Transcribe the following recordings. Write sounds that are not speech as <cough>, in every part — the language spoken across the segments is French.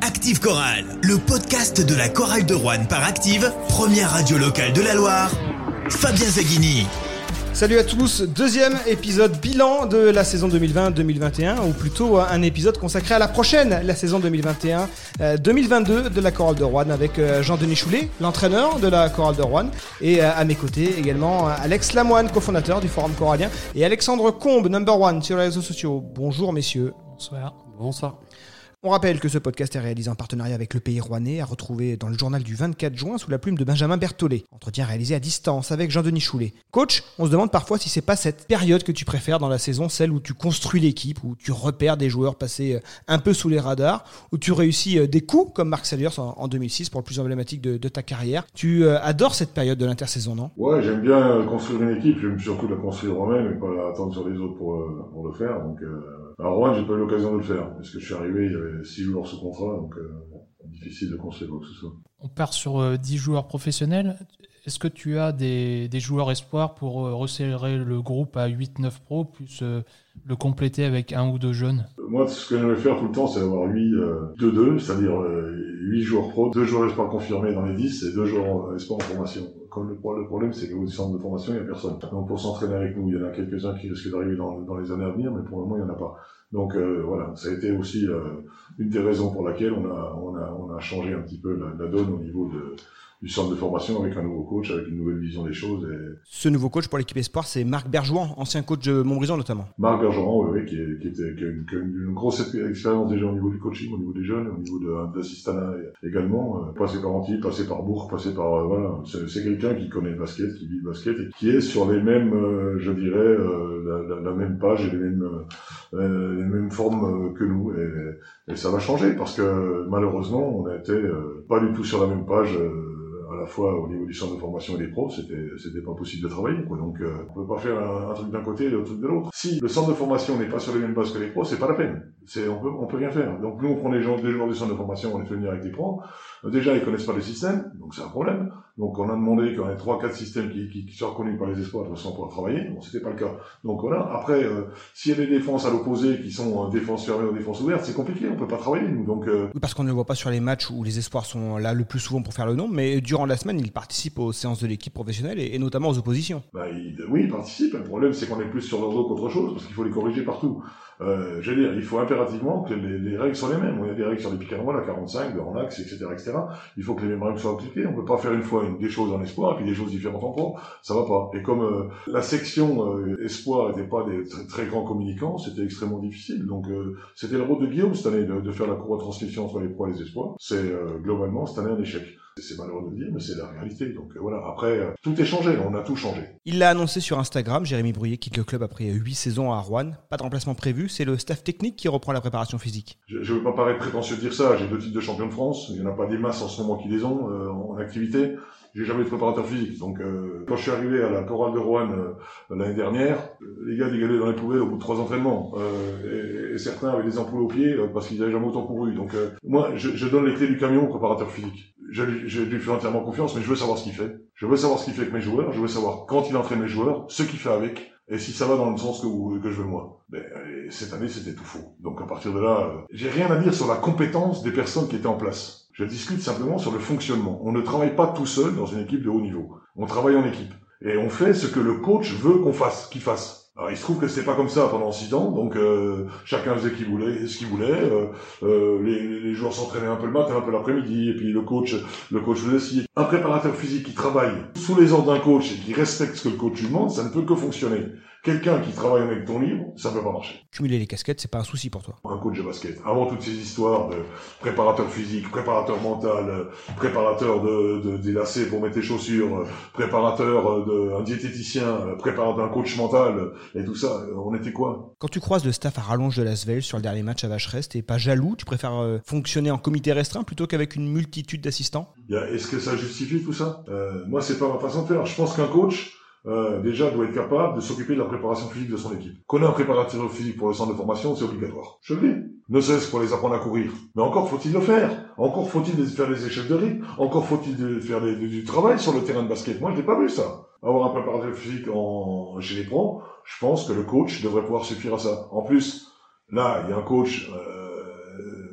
Active Chorale, le podcast de la chorale de Rouen par Active, première radio locale de la Loire. Fabien Zaghini. Salut à tous, deuxième épisode bilan de la saison 2020-2021, ou plutôt un épisode consacré à la prochaine, la saison 2021-2022 de la chorale de Rouen, avec euh, Jean-Denis Choulet, l'entraîneur de la chorale de Rouen, et euh, à mes côtés également Alex Lamoine, cofondateur du Forum choralien, et Alexandre Combe, number one sur les réseaux sociaux. Bonjour messieurs. Bonsoir. Bonsoir. On rappelle que ce podcast est réalisé en partenariat avec le Pays Rouennais, à retrouver dans le journal du 24 juin sous la plume de Benjamin Berthollet. Entretien réalisé à distance avec Jean-Denis Choulet. Coach, on se demande parfois si c'est pas cette période que tu préfères dans la saison, celle où tu construis l'équipe, où tu repères des joueurs passés euh, un peu sous les radars, où tu réussis euh, des coups comme Marc Saliers en 2006 pour le plus emblématique de, ta carrière. Tu euh, adores cette période de l'intersaison, non? Ouais, j'aime bien construire une équipe, j'aime surtout la construire moi-même et pas attendre sur les autres pour, pour le faire. Donc, à Rouen, j'ai pas eu l'occasion de le faire, parce que je suis arrivé, il y avait six joueurs sous contrat, donc euh, difficile de construire quoi que ce soit. On part sur euh, dix joueurs professionnels. Est-ce que tu as des, des joueurs espoirs pour euh, resserrer le groupe à 8-9 pros, plus le compléter avec un ou deux jeunes? Moi, ce que j'aimerais faire tout le temps, c'est avoir 8 2-2, c'est-à-dire 8 joueurs pro, 2 joueurs espoirs confirmés dans les 10 et 2 joueurs espoirs en formation. Comme le, problème, c'est qu'au centre de formation, il n'y a personne. Donc pour s'entraîner avec nous, il y en a quelques-uns qui risquent d'arriver dans, les années à venir, mais pour le moment, il n'y en a pas. Donc euh, voilà, ça a été aussi euh, une des raisons pour laquelle on a, on a, on a changé un petit peu la donne au niveau de, du centre de formation avec un nouveau coach, avec une nouvelle vision des choses. Et... Ce nouveau coach pour l'équipe Espoir, c'est Marc Bergouan, ancien coach de Montbrison notamment. Marc Bergouan, oui, oui qui, est, qui, était, qui, a une, qui, a une, grosse expérience déjà au niveau du coaching, au niveau des jeunes, au niveau de, également. Euh, passé par Antibes, passé par Bourg, passé par... Euh, voilà, c'est, quelqu'un qui connaît le basket, qui vit le basket et qui est sur les mêmes, euh, je dirais, la, la, la, même page et les mêmes, les mêmes formes que nous. Et, et, ça va changer parce que malheureusement, on n'était pas du tout sur la même page à la fois au niveau du centre de formation et des pros, c'était c'était pas possible de travailler. Donc euh, on peut pas faire un, truc d'un côté et l'autre truc de l'autre. Si le centre de formation n'est pas sur les mêmes bases que les pros, c'est pas la peine. C'est on peut on peut rien faire. Donc nous on prend les gens des joueurs du centre de formation, on les fait venir avec des pros. Déjà ils connaissent pas le système, donc c'est un problème. Donc on a demandé qu'on ait trois quatre systèmes qui, qui, soient reconnus par les espoirs de façon pour travailler. Bon c'était pas le cas. Donc voilà. Après euh, s'il y a des défenses à l'opposé qui sont euh, défenses fermées ou défenses ouvertes, c'est compliqué. On peut pas travailler nous. Donc euh... parce qu'on ne le voit pas sur les matchs où les espoirs sont là le plus souvent pour faire le nombre, mais durant la semaine ils participent aux séances de l'équipe professionnelle et, notamment aux oppositions. Bah, oui, ils participent. Le problème, c'est qu'on est plus sur leur dos qu'autre chose, parce qu'il faut les corriger partout. Euh, je veux dire, il faut impérativement que les, les, règles soient les mêmes. Il y a des règles sur les and à 45, de en axe, etc., etc. Il faut que les mêmes règles soient appliquées. On peut pas faire une fois des choses en espoir et puis des choses différentes en pro. Ça va pas. Et comme euh, la section euh, espoir n'était pas des très, grands communicants, c'était extrêmement difficile. Donc c'était le rôle de Guillaume cette année de, faire la cour de transmission entre les pros et les espoirs. C'est globalement cette année un échec. C'est malheureux de le dire, mais c'est la réalité. Donc euh, voilà, après, euh, tout est changé, on a tout changé. Il l'a annoncé sur Instagram, Jérémy Brouillet quitte le club après 8 saisons à Rouen. Pas de remplacement prévu, c'est le staff technique qui reprend la préparation physique. Je ne veux pas paraître prétentieux de dire ça, j'ai deux titres de champion de France, il n'y en a pas des masses en ce moment qui les ont euh, en activité. J'ai jamais de préparateur physique. Donc euh, quand je suis arrivé à la chorale de Rouen euh, l'année dernière, les gars dégueulaient dans les poubelles au bout de trois entraînements. Euh, et, et, certains avaient des ampoules aux pieds parce qu'ils n'avaient jamais autant couru. Donc moi, je, je, donne les clés du camion au préparateur physique je, je, lui fais entièrement confiance, mais je veux savoir ce qu'il fait. Je veux savoir ce qu'il fait avec mes joueurs, je veux savoir quand il entraîne mes joueurs, ce qu'il fait avec, et si ça va dans le sens que, que je veux moi. Mais ben, cette année, c'était tout faux. Donc à partir de là, euh, j'ai rien à dire sur la compétence des personnes qui étaient en place. Je discute simplement sur le fonctionnement. On ne travaille pas tout seul dans une équipe de haut niveau. On travaille en équipe. Et on fait ce que le coach veut qu'on fasse, qu'il fasse. Alors, il se trouve que c'était pas comme ça pendant six ans, donc euh, chacun faisait ce qu'il voulait, ce qu'il voulait. Euh, euh, les, les, joueurs s'entraînaient un peu le matin, un peu l'après-midi, et puis le coach, le coach faisait aussi. Un préparateur physique qui travaille sous les ordres d'un coach et qui respecte ce que le coach lui demande, ça ne peut que fonctionner. Quelqu'un qui travaille avec ton livre, ça peut pas marcher. Cumuler les casquettes, c'est pas un souci pour toi. Un coach de basket. Avant toutes ces histoires de préparateur physique, préparateur mental, préparateur de, de des lacets pour mettre tes chaussures, préparateur de un diététicien, préparateur d'un coach mental et tout ça, on était quoi? Quand tu croises le staff à rallonge de Lasvel sur le dernier match à Vacheresse, t'es pas jaloux? Tu préfères euh, fonctionner en comité restreint plutôt qu'avec une multitude d'assistants? Est-ce que ça justifie tout ça? Euh, Moi, c'est pas ma façon de faire. Je pense qu'un coach euh, déjà doit être capable de s'occuper de la préparation physique de son équipe. Qu'on ait un préparateur physique pour le centre de formation, c'est obligatoire. Je le dis. Ne serait-ce pour les apprendre à courir. Mais encore faut-il le faire. Encore faut-il faire des échelles de rythme. Encore faut-il faire du travail sur le terrain de basket. Moi, je n'ai pas vu ça. Avoir un préparateur physique en, chez les pros, je pense que le coach devrait pouvoir suffire à ça. En plus, là, il y a un coach... Euh,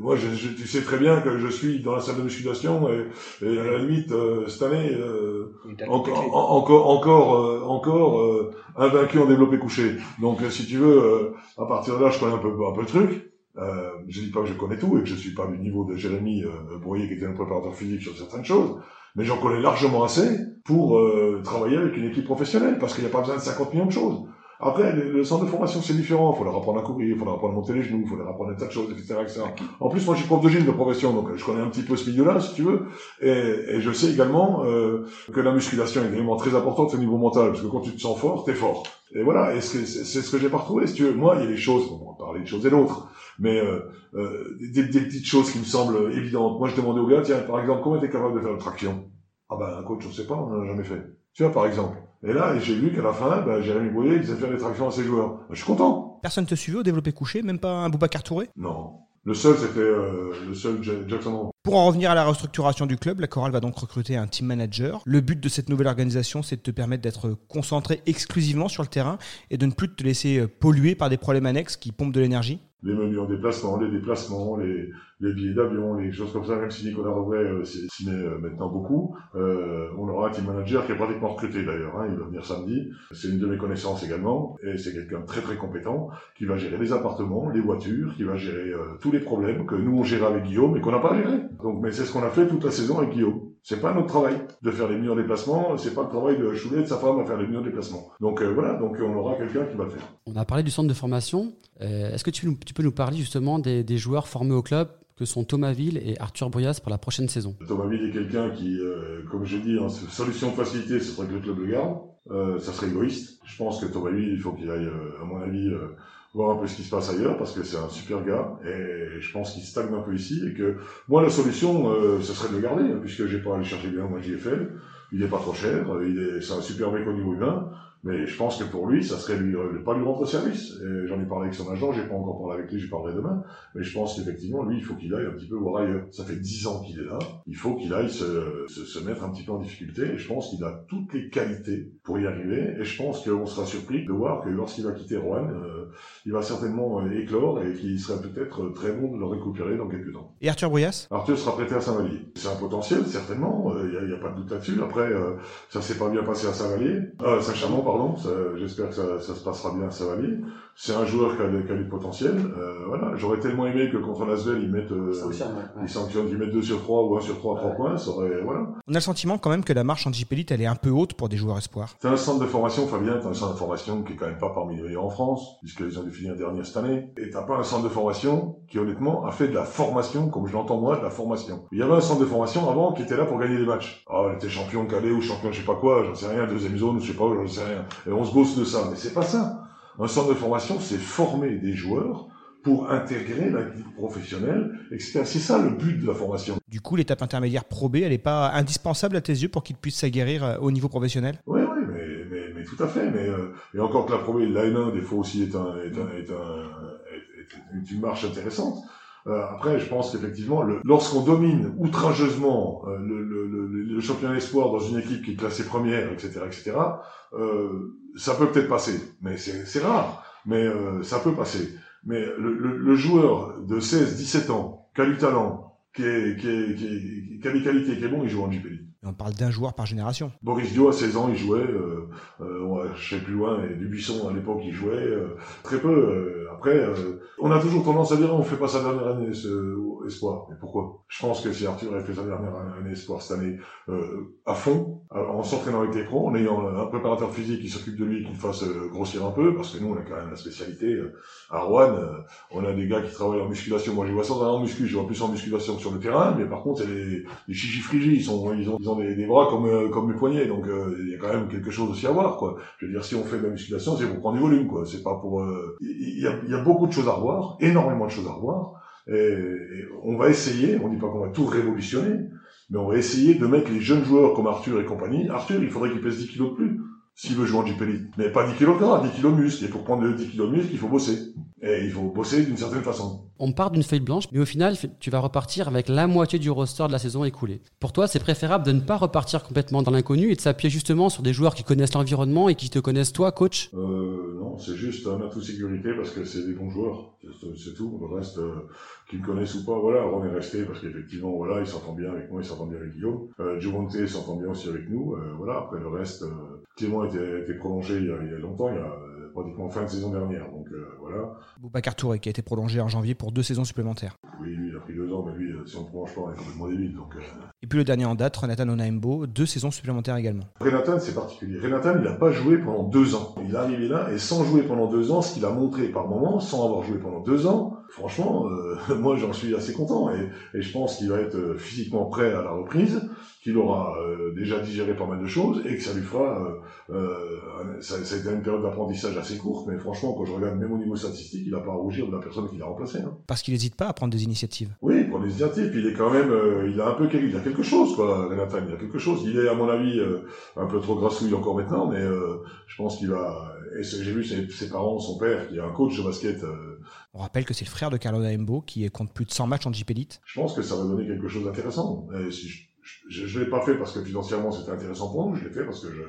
moi, je, je, tu sais très bien que je suis dans la salle de musculation et, et à la limite euh, cette année euh, encore, encore, encore, euh, encore euh, invaincu en développé couché. Donc, si tu veux, à partir de là, je connais un peu, un peu le truc. Euh, je dis pas que je connais tout et que je suis pas du niveau de Jérémy euh, Brouillet qui était un préparateur physique sur certaines choses, mais j'en connais largement assez pour euh, travailler avec une équipe professionnelle parce qu'il n'y a pas besoin de 50 millions de choses. Après, le centre de formation, c'est différent. Il faut leur apprendre à courir, il faut leur apprendre à monter les genoux, il faut leur apprendre un tas de choses, etc., etc. En plus, moi, je suis prof de gym de profession, donc je connais un petit peu ce milieu-là, si tu veux. Et, et je sais également euh, que la musculation est également très importante au niveau mental, parce que quand tu te sens fort, t'es fort. Et voilà, et c'est ce que j'ai pas retrouvé, si tu veux. Moi, il y a des choses, on va parler de choses et d'autres, mais euh, euh, des, des, petites choses qui me semblent évidentes. Moi, je demandais au gars, tiens, par exemple, comment t'es capable de faire une traction? Ah ben, un coach, je sais pas, on n'en a jamais fait. Tu vois, par exemple. Et là, j'ai vu qu'à la fin, ben, Jérémy Brouillet, il sait faire des tractions à ses joueurs. Ben, je suis content. Personne te suivait au développé couché, même pas un Boubacar Touré? Non. Le seul, c'était euh, le seul Jackson. Pour en revenir à la restructuration du club, la Chorale va donc recruter un team manager. Le but de cette nouvelle organisation, c'est de te permettre d'être concentré exclusivement sur le terrain et de ne plus te laisser polluer par des problèmes annexes qui pompent de l'énergie les menus en déplacement, les déplacements, les, les billets d'avion, les choses comme ça, même si Nicolas Rovray euh, s'y euh, maintenant beaucoup, euh, on aura un team manager qui est pratiquement recruté d'ailleurs, hein, il va venir samedi, c'est une de mes connaissances également, et c'est quelqu'un de très très compétent, qui va gérer les appartements, les voitures, qui va gérer euh, tous les problèmes que nous on gère avec Guillaume et qu'on n'a pas géré. Donc, mais c'est ce qu'on a fait toute la saison avec Guillaume. C'est pas notre travail de faire les de déplacements, c'est pas le travail de Choulet et de sa femme à faire les de déplacements. Donc euh, voilà, donc on aura quelqu'un qui va le faire. On a parlé du centre de formation. Euh, Est-ce que tu, tu, peux nous parler justement des, des, joueurs formés au club que sont Thomas Ville et Arthur Bruyas pour la prochaine saison? Thomas Ville est quelqu'un qui, euh, comme j'ai dit, en solution de facilité, ce serait que le club le garde. Euh, ça serait égoïste. Je pense que Thomas Ville, il faut qu'il aille, euh, à mon avis, voir un peu ce qui se passe ailleurs parce que c'est un super gars et je pense qu'il stagne un peu ici et que moi la solution euh, ce serait de le garder hein, puisque j'ai pas à aller chercher bien moi JFL il est pas trop cher il est c'est un super mec au niveau humain mais je pense que pour lui, ça serait lui, euh, pas lui rendre service. J'en ai parlé avec son agent, j'ai pas encore parlé avec lui, j'y parlerai demain. Mais je pense qu'effectivement, lui, il faut qu'il aille un petit peu voir ailleurs. Ça fait dix ans qu'il est là. Il faut qu'il aille se, se, se, mettre un petit peu en difficulté. Et je pense qu'il a toutes les qualités pour y arriver. Et je pense qu'on sera surpris de voir que lorsqu'il va quitter Rouen, euh, il va certainement euh, éclore et qu'il serait peut-être très bon de le récupérer dans quelques temps. Et Arthur Brouillas? Arthur sera prêté à Saint-Vallier. C'est un potentiel, certainement. Il n'y a, a, pas de doute là-dessus. Après, euh, ça s'est pas bien passé à Saint-Vallier. Euh, Saint-Chamond, J'espère que ça, ça, se passera bien à Savalier. C'est un joueur qui a, qui a du potentiel. Euh, voilà, j'aurais tellement aimé que contre Lasvel ils mettent, euh, ils sanctionnent, ils mettent 2 sur 3 ou 1 sur 3 à 3 ouais. points. Ça aurait, voilà. On a le sentiment quand même que la marche en J-Pelite, elle est un peu haute pour des joueurs espoirs. C'est un centre de formation, Fabien, t'as un centre de formation qui est quand même pas parmi les meilleurs en France, puisqu'ils ont dû finir dernier cette année. Et t'as pas un centre de formation qui honnêtement a fait de la formation, comme je l'entends moi, de la formation. Il y avait un centre de formation avant qui était là pour gagner des matchs. Ah, oh, on était champion de Calais ou champion je sais pas quoi, j'en sais rien, deuxième zone, je sais pas, j'en sais rien. Et on se bosse de ça, mais c'est pas ça. Un centre de formation, c'est former des joueurs pour intégrer la vie professionnelle, etc. C'est ça le but de la formation. Du coup, l'étape intermédiaire Pro B, elle n'est pas indispensable à tes yeux pour qu'ils puissent s'aguerrir au niveau professionnel? Oui, oui, mais, mais, mais, tout à fait. Mais euh, et encore que la Pro B, la N1, des fois aussi est, un, est, un, est, un, est une marche intéressante. Euh, après, je pense qu'effectivement, lorsqu'on domine outrageusement euh, le, le, le, le, championnat espoir dans une équipe qui est classée première, etc., etc., euh, ça peut peut-être passer, mais c'est rare, mais euh, ça peut passer. Mais le, joueur de 16, 17 ans, qui a du talent, qui, est, qui, est, qui, est, qui a des qualités, qui est bon, il joue en JPL. On parle d'un joueur par génération. Boris Dio, à 16 ans, il jouait, euh, je sais plus loin, et Dubuisson, à l'époque, il jouait euh, très peu. Euh, après, euh, on a toujours tendance à dire, on fait pas sa dernière année ce, espoir. Mais pourquoi? Je pense que si Arthur avait fait sa dernière année espoir cette année à fond, en s'entraînant avec les pros, en ayant un préparateur physique qui s'occupe de lui, qui le fasse grossir un peu, parce que nous, on a quand même la spécialité à Rouen, on a des gars qui travaillent en musculation. Moi, je vois ça en muscu, je vois plus en musculation sur le terrain, mais par contre, c'est les, les chichifrigies, ils sont, ils ont, ils des, bras comme comme mes poignets, donc il y a quand même quelque chose aussi à voir, quoi. Je veux dire, si on fait de la musculation, c'est pour prendre du volume, quoi. C'est pas pour. Il y, a, y, a, beaucoup de choses à revoir, énormément de choses à revoir, et, et on va essayer. On dit pas qu'on va tout révolutionner, mais on va essayer de mettre les jeunes joueurs comme Arthur et compagnie. Arthur, il faudrait qu'il pèse 10 kilos de plus s'il veut jouer en JP Mais pas 10 kilos de gras, 10 kilos de muscle. Et pour prendre 10 kilos de muscle, il faut bosser. Et il faut bosser d'une certaine façon. On part d'une feuille blanche, mais au final, tu vas repartir avec la moitié du roster de la saison écoulée. Pour toi, c'est préférable de ne pas repartir complètement dans l'inconnu et de s'appuyer justement sur des joueurs qui connaissent l'environnement et qui te connaissent toi, coach? Euh, Non, c'est juste un atout sécurité parce que c'est des bons joueurs. C'est tout. Le reste, euh, qu'ils me connaissent ou pas, voilà, on est resté parce qu'effectivement, voilà, il s'entend bien avec moi, il s'entend bien avec Guillaume. Euh, Giovante s'entend bien aussi avec nous. Euh, voilà, après le reste, euh, Clément a été, prolongé il y, a, il y a longtemps, il y a pratiquement fin de saison dernière. Donc euh, voilà. Boubacar Touré qui a été prolongé en janvier pour deux saisons supplémentaires. Oui, lui il a pris deux ans, mais lui, si on ne prolonge pas, on est complètement débile. Donc, euh. Et puis le dernier en date, Renatan Onaimbo, deux saisons supplémentaires également. Renatan, c'est particulier. Renatan, il n'a pas joué pendant deux ans. Il est arrivé là et sans jouer pendant deux ans, ce qu'il a montré par moment, sans avoir joué pendant deux ans, franchement, euh, <laughs> moi j'en suis assez content et, et je pense qu'il va être physiquement prêt à la reprise qu'il aura euh, déjà digéré pas mal de choses et que ça lui fera. Euh, euh, ça, ça, a été une période d'apprentissage assez courte, mais franchement, quand je regarde même au niveau statistique, il n'a pas à rougir de la personne qu'il a remplacée. Hein. Parce qu'il n'hésite pas à prendre des initiatives. Oui, il prend des initiatives. Il est quand même, il a un peu, il a quelque chose, quoi, Renatan. Il a quelque chose. Il est, à mon avis, un peu trop grassouille encore maintenant, mais je pense qu'il va. Et j'ai vu ses, ses, parents, son père, qui est un coach de basket. On rappelle que c'est le frère de Carlo Daembo qui compte plus de 100 matchs en Jeep Elite. Je pense que ça va donner quelque chose d'intéressant. Si je ne l'ai pas fait parce que financièrement c'était intéressant pour nous, je l'ai fait parce que je,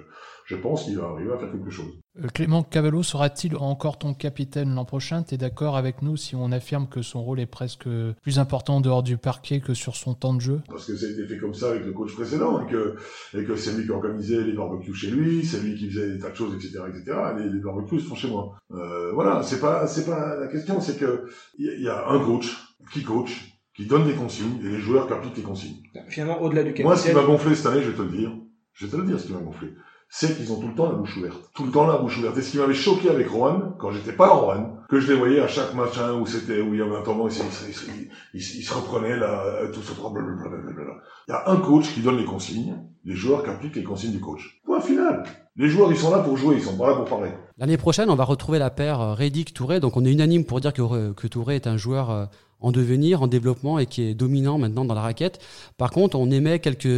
je pense qu'il va arriver à faire quelque chose. Euh, Clément Cavallo sera-t-il encore ton capitaine l'an prochain? Tu es d'accord avec nous si on affirme que son rôle est presque plus important en dehors du parquet que sur son temps de jeu? Parce que ça a été fait comme ça avec le coach précédent et que, et que c'est lui qui organisait les barbecues chez lui, c'est lui qui faisait des tas de choses, etc. etc. Les, les barbecues se font chez moi. Euh, voilà, c'est pas, c'est pas la question, c'est que il y, a un coach qui coach, qui donne des consignes et les joueurs qui appliquent les consignes. Finalement, au-delà du capitaine. Moi, ce qui m'a gonflé cette année, je vais te le dire, je vais te le dire ce qui m'a gonflé, c'est qu'ils ont tout le temps la bouche ouverte. Tout le temps la bouche ouverte. Et ce qui m'avait choqué avec Rohan, quand j'étais pas en Rohan, que je les voyais à chaque machin où c'était, où il y avait un tournoi, ils, ils, se reprenaient là, tout ce blablabla. Il y a un coach qui donne les consignes, les joueurs qui appliquent les consignes du coach. Point final. Les joueurs, ils sont là pour jouer, ils sont pas là pour parler. L'année prochaine, on va retrouver la paire euh, Reddick-Touré. Donc, on est unanime pour dire que, que Touré est un joueur euh, en devenir, en développement et qui est dominant maintenant dans la raquette. Par contre, on émet quelques,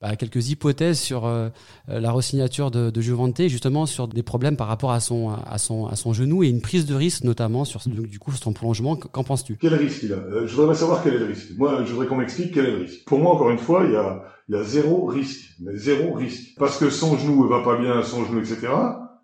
bah, quelques hypothèses sur euh, la resignature de, de justement sur des problèmes par rapport à son, à son, à son genou et une prise de risque notamment sur du coup son prolongement. Qu'en penses-tu? Quel risque il a euh, Je voudrais savoir quel est le risque. Moi, je voudrais qu'on m'explique quel est le risque. Pour moi, encore une fois, il y a, il y a zéro risque, mais zéro risque. Parce que son genou ne va pas bien, son genou, etc.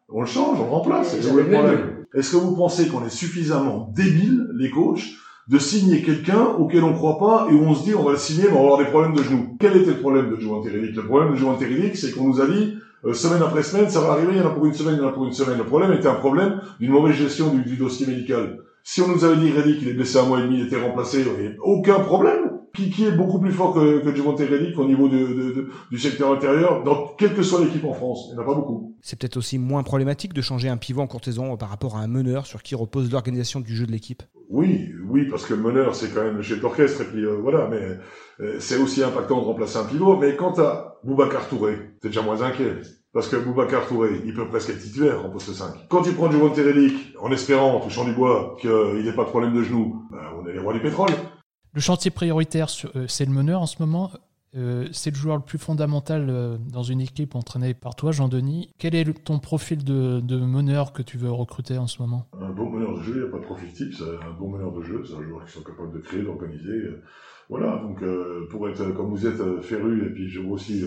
On le change, on le remplace. Est-ce que vous pensez qu'on est suffisamment débile, les coachs, de signer quelqu'un auquel on croit pas et où on se dit on va le signer mais on va avoir des problèmes de genoux. Quel était le problème de Joe Antéridic Le problème de Joe Antéridic, c'est qu'on nous a dit euh, semaine après semaine, ça va arriver, il y en a pour une semaine, il y en a pour une semaine. Le problème était un problème d'une mauvaise gestion du, dossier médical. Si on nous avait dit Reddick, il est blessé un mois et demi, il était remplacé, il n'y avait aucun problème. Qui, qui est beaucoup plus fort que, que Javonte Reddick au niveau de, de, de, du secteur intérieur, dans quelle que soit l'équipe en France. Il n'y en a pas beaucoup. C'est peut-être aussi moins problématique de changer un pivot en courtaison par rapport à un meneur sur qui repose l'organisation du jeu de l'équipe. Oui, oui, parce que le meneur, c'est quand même le chef d'orchestre, et puis euh, voilà, mais euh, c'est aussi impactant de remplacer un pivot. Mais quant à Boubacar Touré, t'es déjà moins inquiet. Parce que Boubacar Touré, il peut presque être titulaire en poste 5. Quand il prend du Relic, en espérant, en touchant du bois, qu'il n'ait pas de problème de genou, ben, on est les rois du pétrole. Le chantier prioritaire, euh, c'est le meneur en ce moment. Euh, c'est le joueur le plus fondamental euh, dans une équipe entraînée par toi, Jean-Denis. Quel est ton profil de, meneur que tu veux recruter en ce moment? Un bon meneur de jeu, il n'y a pas de profil type, c'est un bon meneur de jeu, c'est un joueur qui sont capables de créer, d'organiser. Voilà, donc pour être comme vous êtes féru, et puis je vois aussi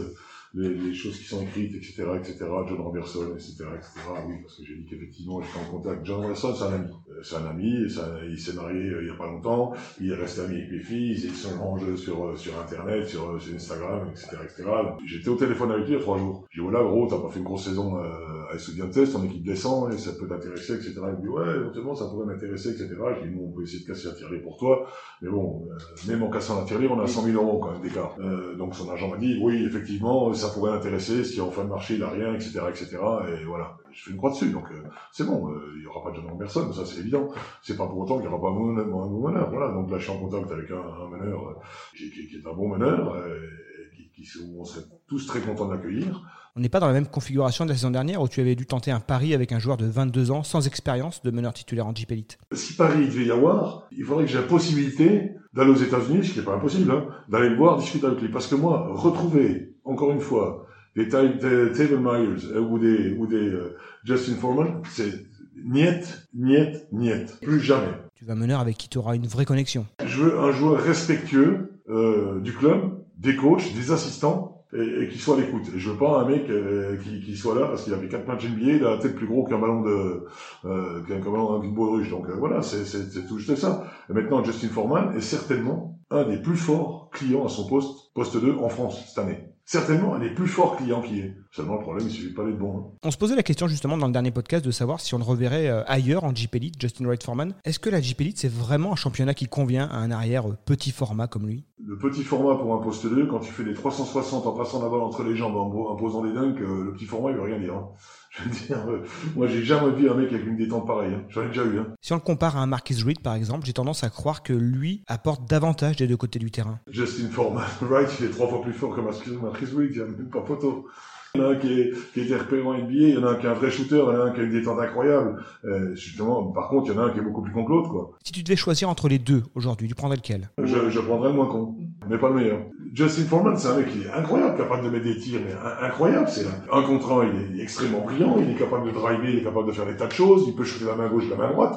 les, les, choses qui sont écrites, etc., etc., John Robertson, etc., etc., oui, parce que j'ai dit qu'effectivement, j'étais en contact. John Robertson, c'est un ami. Euh, c'est un ami, ça, il s'est marié euh, il y a pas longtemps, il est resté ami avec les filles, ils se rangent sur, euh, sur Internet, sur, sur Instagram, etc., etc. J'étais au téléphone avec lui il y a trois jours. J'ai dit, voilà, gros, t'as pas fait une grosse saison euh, à Estudiantes, ton équipe descend, et ça peut t'intéresser, etc. Il me dit, ouais, éventuellement, ça pourrait m'intéresser, etc. J'ai dit, nous, on peut essayer de casser la tirelire pour toi, mais bon, euh, même en cassant la tirelire, on a 100 000 euros quand même d'écart. Euh, donc son agent m'a dit, oui, effectivement, ça pourrait intéresser, si en fin de marché il a rien, etc., etc. Et voilà, je fais une croix dessus, donc euh, c'est bon, euh, il y aura pas de John personne, ça c'est évident. C'est pas pour autant qu'il y aura pas un bon, un bon meneur, voilà. Donc là, je suis en contact avec un, un meneur euh, qui, qui, qui, est un bon meneur, et qui, qui, où on serait tous très contents d'accueillir. On n'est pas dans la même configuration de la saison dernière où tu avais dû tenter un pari avec un joueur de 22 ans sans expérience de meneur titulaire en Jeep Elite? Si Paris il devait y avoir, il faudrait que j'ai la possibilité d'aller aux États-Unis, ce qui n'est pas impossible, hein, d'aller le voir, discuter avec lui. Parce que moi, retrouver, encore une fois, des, Taylor Myers ou des, ou des uh, Justin Foreman, c'est niet, niet, niet. Plus jamais. Tu vas meneur avec qui tu auras une vraie connexion. Je veux un joueur respectueux euh, du club, des coachs, des assistants, et, et qui soit à l'écoute. Je veux pas un mec euh, qui, qui soit là parce qu'il a fait quatre matchs NBA, il a la tête plus gros qu'un ballon de euh, qu'un ballon d'une baudruche. Donc euh, voilà, c'est tout juste ça. Et maintenant, Justin Foreman est certainement un des plus forts clients à son poste, poste 2 en France cette année. Certainement un des plus forts clients qui est. Seulement le problème, il suffit pas d'être bon. hein. On se posait la question justement dans le dernier podcast de savoir si on le reverrait euh, ailleurs en Jeep Elite, Justin Wright Foreman. Est-ce que la Jeep Elite c'est vraiment un championnat qui convient à un arrière euh, petit format comme lui? Le petit format pour un poste 2, quand tu fais des 360 en passant la balle entre les jambes, en, en posant des dunks, euh, le petit format, il veut rien dire. hein. Je veux dire, euh, moi j'ai jamais vu un mec avec une détente pareille. hein. J'en ai déjà eu. Hein. Si on le compare à un Marquis Reed par exemple, j'ai tendance à croire que lui apporte davantage des deux côtés du terrain. Justin Foreman, Wright, <laughs> il est trois fois plus fort que Marcus Marcus Reed, il n'y a même pas photo. Il y en a un qui, est, qui était repéré en NBA, il y en a un qui est un vrai shooter, il y en a un qui a une détente incroyable. Euh, justement, par contre, il y en a un qui est beaucoup plus con que l'autre, quoi. Si tu devais choisir entre les deux aujourd'hui, tu prendrais lequel? Je, je prendrais le moins con, mais pas le meilleur. Justin Foreman, c'est un mec qui est incroyable, capable de mettre des tirs, mais incroyable. C'est un, un contre un, il est extrêmement brillant, il est capable de driver, il est capable de faire des tas de choses, il peut shooter la main gauche, la main droite.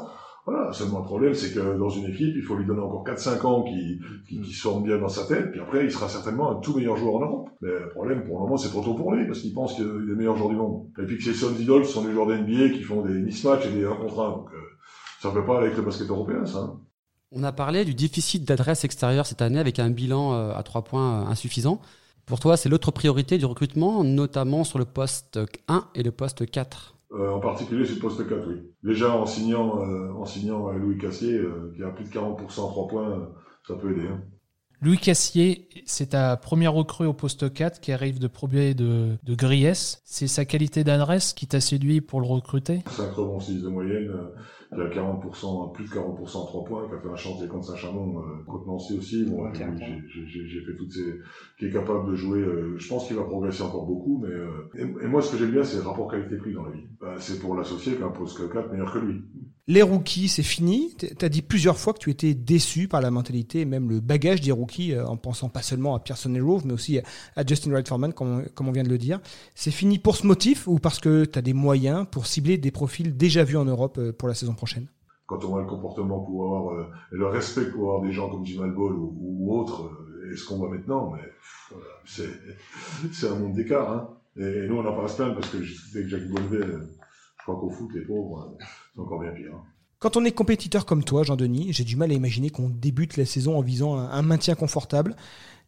Voilà, seulement le problème, c'est que dans une équipe, il faut lui donner encore 4-5 ans qui, qui, qui se forment bien dans sa tête, puis après, il sera certainement un tout meilleur joueur en Europe. Mais le problème, pour le moment, c'est trop tôt pour lui, parce qu'il pense qu'il est le meilleur joueur du monde. Et puis que ses sons idoles sont des joueurs d'NBA qui font des mismatchs et des 1 contre 1, donc euh, ça ne peut pas aller avec le basket européen, ça. hein. On a parlé du déficit d'adresse extérieure cette année avec un bilan euh, à trois points euh, insuffisant. Pour toi, c'est l'autre priorité du recrutement, notamment sur le poste 1 et le poste 4. Euh, en particulier sur le poste 4, oui. Déjà en signant, euh, en signant euh, Louis Cassier, euh, qui a plus de 40% en 3 points, euh, ça peut aider. Hein. Louis Cassier, c'est ta première recrue au poste 4 qui arrive de Probier de, de Griès. C'est sa qualité d'adresse qui t'a séduit pour le recruter? 5 rebonds 6 de moyenne, euh, qui a 40%, plus de 40% en 3 points, qui a fait un chantier contre Saint-Chamond, euh, contre Nancy aussi. Bon, j'ai- ok. j'ai- j'ai j'ai fait toutes ces, qui est capable de jouer. euh, je pense qu'il va progresser encore beaucoup, mais euh, et, et moi ce que j'aime bien, c'est le rapport qualité-prix dans la vie. Bah, c'est pour l'associer qu'un poste 4 meilleur que lui. Les rookies, c'est fini. T- T'as dit plusieurs fois que tu étais déçu par la mentalité et même le bagage des rookies, euh, en pensant pas seulement à Pearson et Rove, mais aussi à- Justin Wright Foreman, comme, on- vient de le dire. C'est fini pour ce motif ou parce que tu as des moyens pour cibler des profils déjà vus en Europe euh, pour la saison prochaine? Quand on voit le comportement pour avoir euh, le respect pour avoir des gens comme Jim Ball ou, autres et ce qu'on voit maintenant mais voilà, c'est un monde d'écart hein. et, nous on à se plaindre parce que je sais que Jacques Bonnevet je crois qu'au foot les pauvres c'est encore bien pire hein. Quand on est compétiteur comme toi, Jean-Denis, j'ai du mal à imaginer qu'on débute la saison en visant un, un maintien confortable.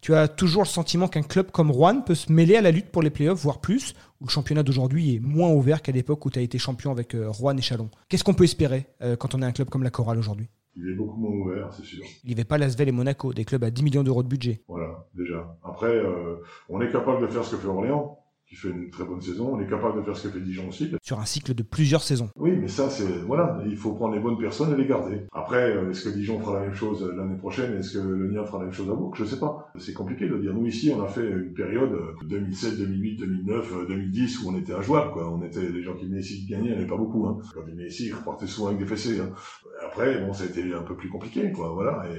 Tu as toujours le sentiment qu'un club comme Rouen peut se mêler à la lutte pour les playoffs, voire plus, où le championnat d'aujourd'hui est moins ouvert qu'à l'époque où tu as été champion avec euh, Rouen et Chalon. Qu'est-ce qu'on peut espérer euh, quand on est un club comme la Chorale aujourd'hui? Il est beaucoup moins ouvert c'est sûr Il n'y avait pas Lasvel et Monaco, des clubs à 10 millions d'euros de budget. voilà déjà après euh, on est capable de faire ce que fait Orléans qui fait une très bonne saison on est capable de faire ce que fait Dijon aussi Sur un cycle de plusieurs saisons. Oui, mais ça, c'est voilà, il faut prendre les bonnes personnes et les garder. Après, euh, est-ce que Dijon fera la même chose l'année prochaine? Est-ce que le Nien fera la même chose à Bourg? Je sais pas. C'est compliqué de dire. Nous ici, on a fait une période euh, 2007, 2008, 2009, euh, 2010 où on était injouable. Quoi. On était les gens qui venaient ici gagnaient, il n'y avait pas beaucoup. Hein. Quand ils venaient ici, ils repartaient souvent avec des fessées. Hein. Après, bon, ça a été un peu plus compliqué, quoi. Voilà. Et,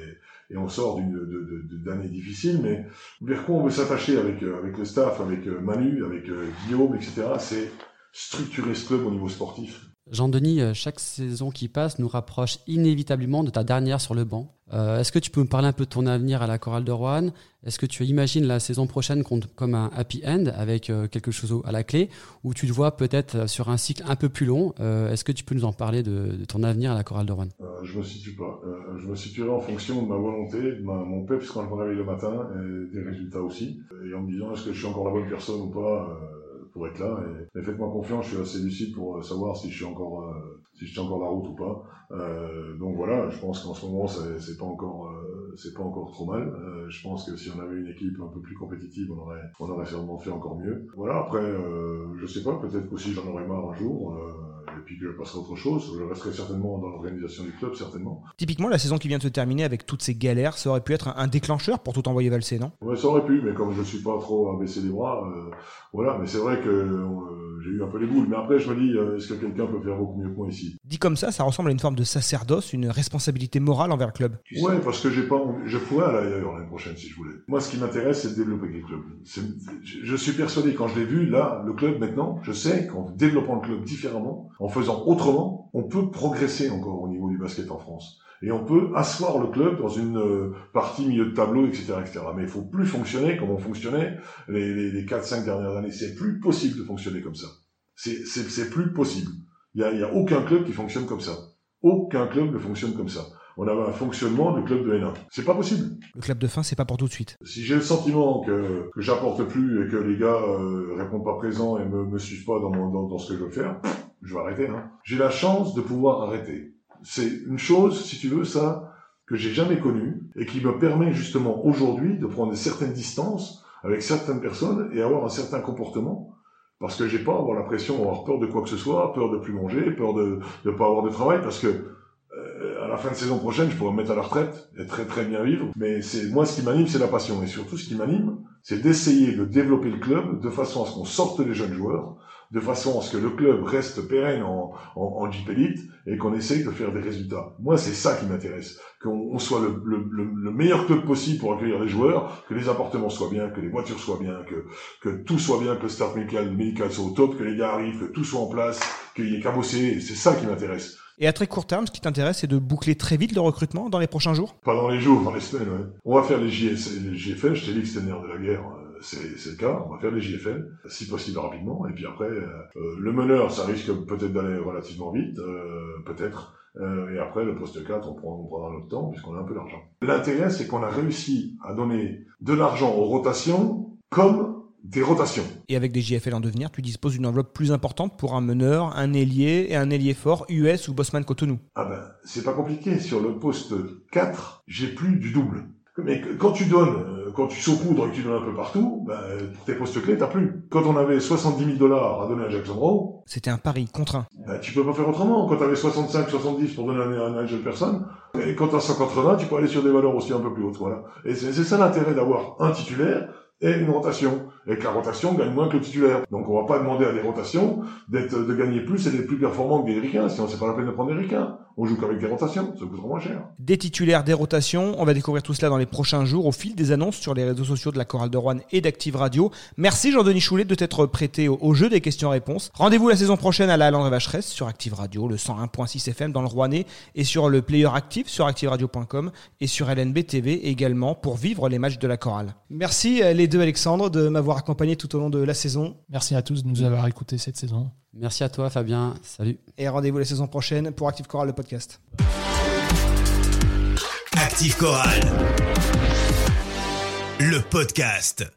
et on sort d'années difficiles, mais vers quoi on veut s'attacher avec euh, avec le staff, avec euh, Manu, avec euh, Guillaume, etc. C'est structurer ce club au niveau sportif. Jean-Denis, euh, chaque saison qui passe nous rapproche inévitablement de ta dernière sur le banc. Euh, Est-ce que tu peux me parler un peu de ton avenir à la chorale de Rouen Est-ce que tu imagines la saison prochaine com- comme un happy end avec euh, quelque chose à la clé? Ou tu te vois peut-être sur un cycle un peu plus long Est-ce que tu peux nous en parler de, ton avenir à la chorale de Rouen Euh, je me situe pas. Je me situerai en fonction de ma volonté, de mon peps quand je me réveille le matin, et des résultats aussi. Et en me disant est-ce que je suis encore la bonne personne ou pas pour être là. Et, et faites-moi confiance, je suis assez lucide pour euh, savoir si je suis encore euh, si je tiens encore la route ou pas. Euh, donc voilà, je pense qu'en ce moment c'est pas encore c'est pas encore trop mal. Euh, je pense que si on avait une équipe un peu plus compétitive, on aurait on aurait sûrement fait encore mieux. Voilà. Après, euh, je sais pas, peut-être qu'aussi j'en aurais marre un jour. euh, et puis que je passerai à autre chose. Je resterai certainement dans l'organisation du club, certainement. Typiquement, la saison qui vient de se terminer avec toutes ces galères, ça aurait pu être un, déclencheur pour tout envoyer valser, non? Ouais, ça aurait pu, mais comme je suis pas trop à baisser les bras, euh, voilà. Mais c'est vrai que euh, j'ai eu un peu les boules. Mais après, je me dis, euh, est-ce que quelqu'un peut faire beaucoup mieux que moi ici? Dit comme ça, ça ressemble à une forme de sacerdoce, une responsabilité morale envers le club. Ouais, parce que j'ai pas, envie- je pourrais aller ailleurs l'année prochaine si je voulais. Moi, ce qui m'intéresse, c'est de développer le club. Je suis persuadé, quand je l'ai vu, là, le club maintenant, je sais qu'en développant le club différemment, en faisant autrement, on peut progresser encore au niveau du basket en France. Et on peut asseoir le club dans une euh, partie milieu de tableau, etc., etc. Mais il faut plus fonctionner comme on fonctionnait les, les, les 4-5 dernières années. C'est plus possible de fonctionner comme ça. C'est, plus possible. Il y a, il y a aucun club qui fonctionne comme ça. Aucun club ne fonctionne comme ça. On avait un fonctionnement de club de N1. C'est pas possible. Le club de fin, c'est pas pour tout de suite. Si j'ai le sentiment que, que j'apporte plus et que les gars euh, répondent pas présents et me, me suivent pas dans, mon, dans, dans ce que je veux faire, je vais arrêter. Hein. J'ai la chance de pouvoir arrêter. C'est une chose, si tu veux, ça, que j'ai jamais connue et qui me permet justement aujourd'hui de prendre certaines distances avec certaines personnes et avoir un certain comportement parce que j'ai pas avoir la pression, avoir peur de quoi que ce soit, peur de plus manger, peur de ne pas avoir de travail parce que euh, à la fin de saison prochaine, je pourrais me mettre à la retraite et très très bien vivre. Mais c'est moi, ce qui m'anime, c'est la passion. Et surtout, ce qui m'anime, c'est d'essayer de développer le club de façon à ce qu'on sorte les jeunes joueurs, de façon à ce que le club reste pérenne en, en, en Jeep Elite et qu'on essaye de faire des résultats. Moi, c'est ça qui m'intéresse. Qu'on on soit le, le, le, le meilleur club possible pour accueillir les joueurs, que les appartements soient bien, que les voitures soient bien, que, que tout soit bien, que le staff médical, médical soit au top, que les gars arrivent, que tout soit en place, qu'il y ait qu'à bosser. C'est ça qui m'intéresse. Et à très court terme, ce qui t'intéresse, c'est de boucler très vite le recrutement dans les prochains jours? Pas dans les jours, dans les semaines, ouais. On va faire les, JS, les JFL, je t'ai dit que c'était le nerf de la guerre, euh, c'est le cas, on va faire les JFL, si possible rapidement, et puis après, euh, euh, le meneur, ça risque peut-être d'aller relativement vite, euh, peut-être, et après, le poste 4, on, prend, on prendra notre temps, puisqu'on a un peu d'argent. L'intérêt, c'est qu'on a réussi à donner de l'argent aux rotations, comme des rotations. Et avec des JFL en devenir, tu disposes d'une enveloppe plus importante pour un meneur, un ailier et un ailier fort US ou Bosman Cotonou? Ah ben, c'est pas compliqué. Sur le poste 4, j'ai plus du double. Mais quand tu donnes, euh, quand tu saupoudres et que tu donnes un peu partout, ben, pour tes postes clés, t'as plus. Quand on avait 70 000 dollars à donner à Jackson Rowe, C'était un pari contraint. ben, tu peux pas faire autrement. Quand t'avais 65, 70 pour donner à une jeune personne, et quand t'as 180, tu peux aller sur des valeurs aussi un peu plus hautes, voilà. Et c'est ça l'intérêt d'avoir un titulaire et une rotation. Et que la rotation gagne moins que le titulaire. Donc on va pas demander à des rotations d'être, de gagner plus et d'être plus performants que des ricains, sinon c'est pas la peine de prendre des ricains. On joue qu'avec des rotations, ça coûtera moins cher. Des titulaires, des rotations, on va découvrir tout cela dans les prochains jours au fil des annonces sur les réseaux sociaux de la Chorale de Rouen et d'Active Radio. Merci Jean-Denis Choulet de t'être prêté au, jeu des questions-réponses. Rendez-vous la saison prochaine à la Halle André Vacheresse sur Active Radio, le 101.6 FM dans le Rouennais et sur le player actif sur activeradio.com et sur LNB TV également pour vivre les matchs de la Chorale. Merci euh, les deux Alexandre de m'avoir accompagné tout au long de la saison Merci à tous de nous avoir écoutés cette saison. Merci à toi, Fabien. Salut. et rendez-vous la saison prochaine pour Active Chorale le podcast. Active Chorale. Le podcast.